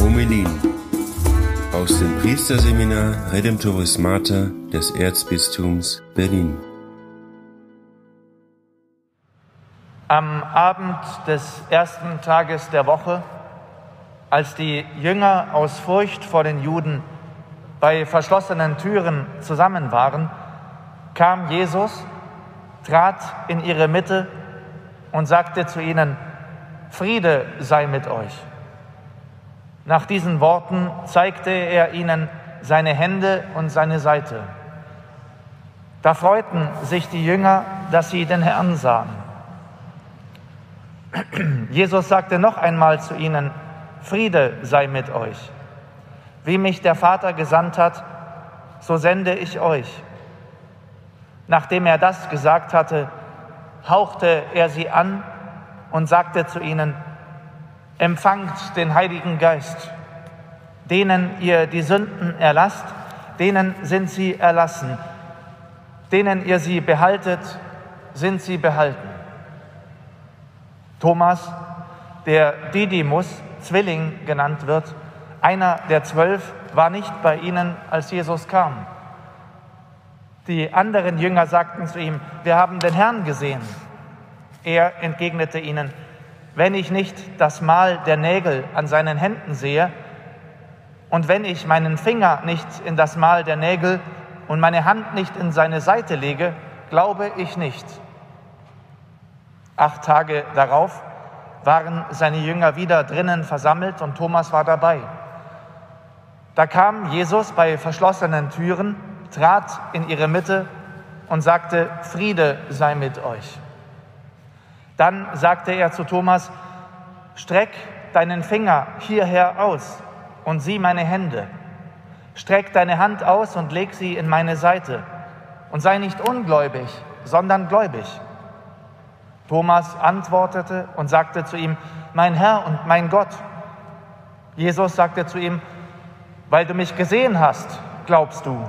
Homelin aus dem Priesterseminar Redemptoris Mater des Erzbistums Berlin. Am Abend des ersten Tages der Woche, als die Jünger aus Furcht vor den Juden bei verschlossenen Türen zusammen waren, kam Jesus, trat in ihre Mitte und sagte zu ihnen, Friede sei mit euch. Nach diesen Worten zeigte er ihnen seine Hände und seine Seite. Da freuten sich die Jünger, dass sie den Herrn sahen. Jesus sagte noch einmal zu ihnen, Friede sei mit euch. Wie mich der Vater gesandt hat, so sende ich euch. Nachdem er das gesagt hatte, hauchte er sie an und sagte zu ihnen, empfangt den Heiligen Geist. Denen ihr die Sünden erlasst, denen sind sie erlassen. Denen ihr sie behaltet, sind sie behalten. Thomas, der Didymus, Zwilling genannt wird, einer der zwölf, war nicht bei ihnen, als Jesus kam. Die anderen Jünger sagten zu ihm, wir haben den Herrn gesehen. Er entgegnete ihnen, wenn ich nicht das Mal der Nägel an seinen Händen sehe und wenn ich meinen Finger nicht in das Mal der Nägel und meine Hand nicht in seine Seite lege, glaube ich nicht. Acht Tage darauf waren seine Jünger wieder drinnen versammelt und Thomas war dabei. Da kam Jesus bei verschlossenen Türen, trat in ihre Mitte und sagte, Friede sei mit euch. Dann sagte er zu Thomas, streck deinen Finger hierher aus und sieh meine Hände. Streck deine Hand aus und leg sie in meine Seite. Und sei nicht ungläubig, sondern gläubig. Thomas antwortete und sagte zu ihm, mein Herr und mein Gott. Jesus sagte zu ihm, weil du mich gesehen hast, glaubst du.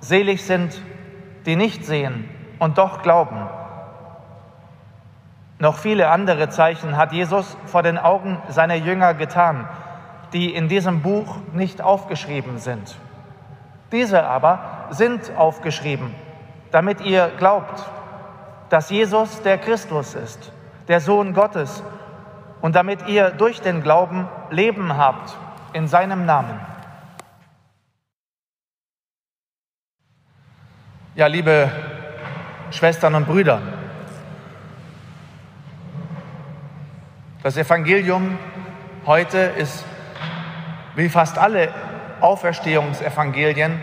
Selig sind, die nicht sehen und doch glauben. Noch viele andere Zeichen hat Jesus vor den Augen seiner Jünger getan, die in diesem Buch nicht aufgeschrieben sind. Diese aber sind aufgeschrieben, damit ihr glaubt dass Jesus der Christus ist, der Sohn Gottes, und damit ihr durch den Glauben Leben habt in seinem Namen. Ja, liebe Schwestern und Brüder, das Evangelium heute ist wie fast alle Auferstehungsevangelien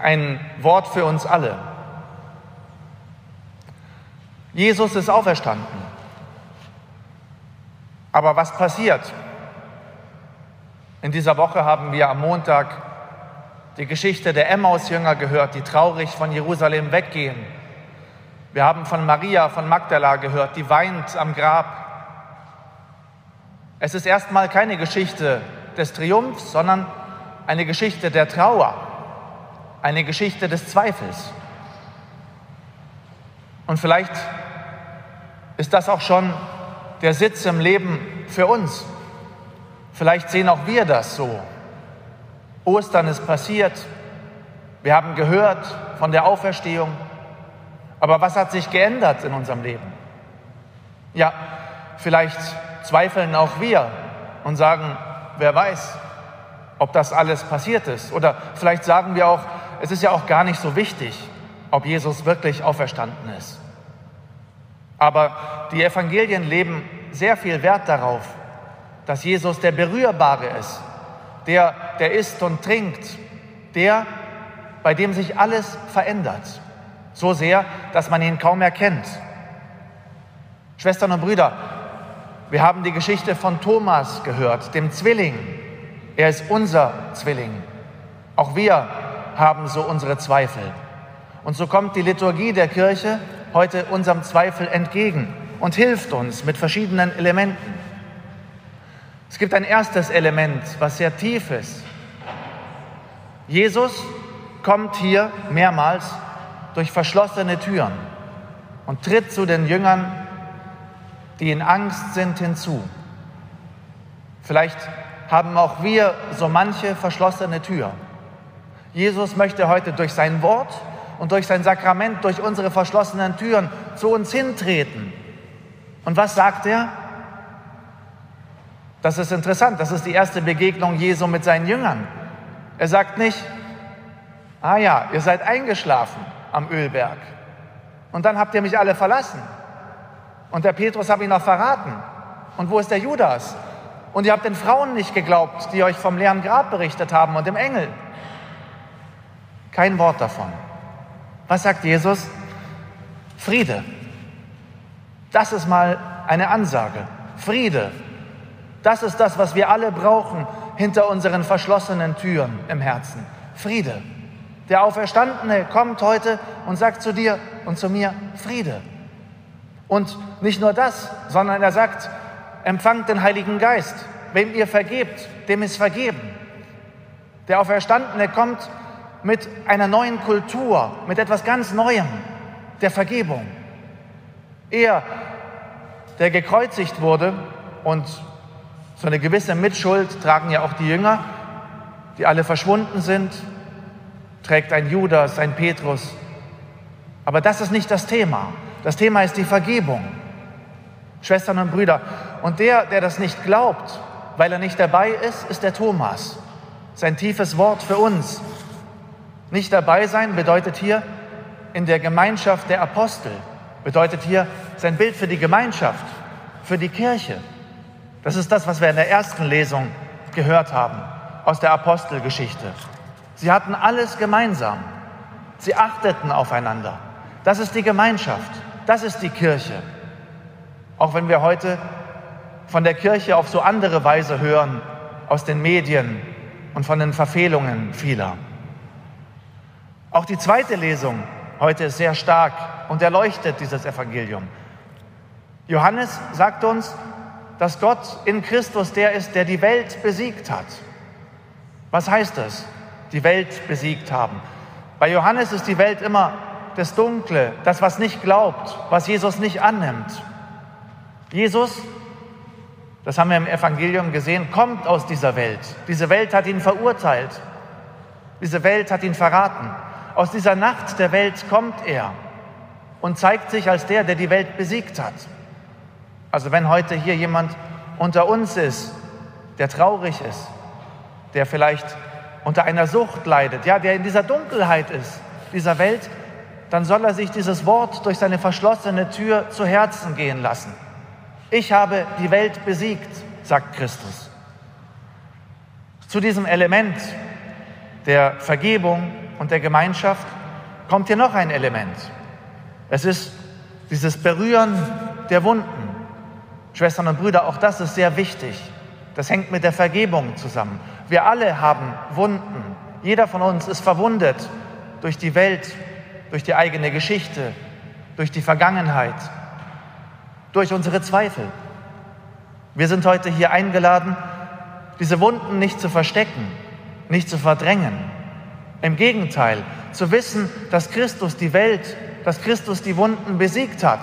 ein Wort für uns alle. Jesus ist auferstanden. Aber was passiert? In dieser Woche haben wir am Montag die Geschichte der Emmaus-Jünger gehört, die traurig von Jerusalem weggehen. Wir haben von Maria von Magdala gehört, die weint am Grab. Es ist erstmal keine Geschichte des Triumphs, sondern eine Geschichte der Trauer, eine Geschichte des Zweifels. Und vielleicht ist das auch schon der Sitz im Leben für uns. Vielleicht sehen auch wir das so. Ostern ist passiert. Wir haben gehört von der Auferstehung. Aber was hat sich geändert in unserem Leben? Ja, vielleicht zweifeln auch wir und sagen, wer weiß, ob das alles passiert ist. Oder vielleicht sagen wir auch, es ist ja auch gar nicht so wichtig, ob Jesus wirklich auferstanden ist. Aber die Evangelien leben sehr viel Wert darauf, dass Jesus der Berührbare ist, der, der isst und trinkt, der, bei dem sich alles verändert. So sehr, dass man ihn kaum erkennt. Schwestern und Brüder, wir haben die Geschichte von Thomas gehört, dem Zwilling. Er ist unser Zwilling. Auch wir haben so unsere Zweifel. Und so kommt die Liturgie der Kirche heute unserem Zweifel entgegen und hilft uns mit verschiedenen Elementen. Es gibt ein erstes Element, was sehr tief ist. Jesus kommt hier mehrmals durch verschlossene Türen und tritt zu den Jüngern, die in Angst sind, hinzu. Vielleicht haben auch wir so manche verschlossene Tür. Jesus möchte heute durch sein Wort und durch sein Sakrament, durch unsere verschlossenen Türen zu uns hintreten. Und was sagt er? Das ist interessant, das ist die erste Begegnung Jesu mit seinen Jüngern. Er sagt nicht, ah ja, ihr seid eingeschlafen am Ölberg und dann habt ihr mich alle verlassen. Und der Petrus hat ihn noch verraten. Und wo ist der Judas? Und ihr habt den Frauen nicht geglaubt, die euch vom leeren Grab berichtet haben und dem Engel. Kein Wort davon. Was sagt Jesus? Friede. Das ist mal eine Ansage. Friede. Das ist das, was wir alle brauchen hinter unseren verschlossenen Türen im Herzen. Friede. Der Auferstandene kommt heute und sagt zu dir und zu mir Friede. Und nicht nur das, sondern er sagt, empfangt den Heiligen Geist. Wem ihr vergebt, dem ist vergeben. Der Auferstandene kommt mit einer neuen Kultur, mit etwas ganz Neuem, der Vergebung. Er, der gekreuzigt wurde und so eine gewisse Mitschuld tragen ja auch die Jünger, die alle verschwunden sind, trägt ein Judas, ein Petrus. Aber das ist nicht das Thema. Das Thema ist die Vergebung. Schwestern und Brüder. Und der, der das nicht glaubt, weil er nicht dabei ist, ist der Thomas. Sein tiefes Wort für uns. Nicht dabei sein bedeutet hier in der Gemeinschaft der Apostel, bedeutet hier sein Bild für die Gemeinschaft, für die Kirche. Das ist das, was wir in der ersten Lesung gehört haben aus der Apostelgeschichte. Sie hatten alles gemeinsam. Sie achteten aufeinander. Das ist die Gemeinschaft. Das ist die Kirche. Auch wenn wir heute von der Kirche auf so andere Weise hören, aus den Medien und von den Verfehlungen vieler. Auch die zweite Lesung heute ist sehr stark und erleuchtet dieses Evangelium. Johannes sagt uns, dass Gott in Christus der ist, der die Welt besiegt hat. Was heißt das? Die Welt besiegt haben. Bei Johannes ist die Welt immer das Dunkle, das, was nicht glaubt, was Jesus nicht annimmt. Jesus, das haben wir im Evangelium gesehen, kommt aus dieser Welt. Diese Welt hat ihn verurteilt. Diese Welt hat ihn verraten. Aus dieser Nacht der Welt kommt er und zeigt sich als der, der die Welt besiegt hat. Also wenn heute hier jemand unter uns ist, der traurig ist, der vielleicht unter einer Sucht leidet, ja, der in dieser Dunkelheit ist, dieser Welt, dann soll er sich dieses Wort durch seine verschlossene Tür zu Herzen gehen lassen. Ich habe die Welt besiegt, sagt Christus. Zu diesem Element der Vergebung und der Gemeinschaft kommt hier noch ein Element. Es ist dieses Berühren der Wunden. Schwestern und Brüder, auch das ist sehr wichtig. Das hängt mit der Vergebung zusammen. Wir alle haben Wunden. Jeder von uns ist verwundet durch die Welt, durch die eigene Geschichte, durch die Vergangenheit, durch unsere Zweifel. Wir sind heute hier eingeladen, diese Wunden nicht zu verstecken, nicht zu verdrängen. Im Gegenteil, zu wissen, dass Christus die Welt, dass Christus die Wunden besiegt hat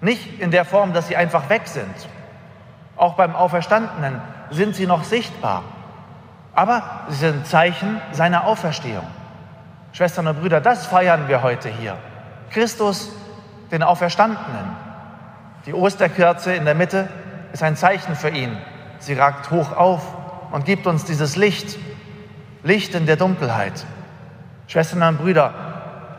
nicht in der Form, dass sie einfach weg sind. Auch beim Auferstandenen sind sie noch sichtbar. Aber sie sind Zeichen seiner Auferstehung. Schwestern und Brüder, das feiern wir heute hier. Christus, den Auferstandenen. Die Osterkerze in der Mitte ist ein Zeichen für ihn. Sie ragt hoch auf und gibt uns dieses Licht, Licht in der Dunkelheit. Schwestern und Brüder,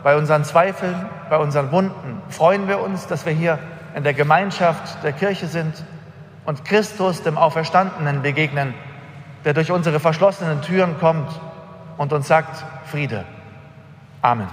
bei unseren Zweifeln, bei unseren Wunden freuen wir uns, dass wir hier in der Gemeinschaft der Kirche sind und Christus, dem Auferstandenen, begegnen, der durch unsere verschlossenen Türen kommt und uns sagt, Friede. Amen.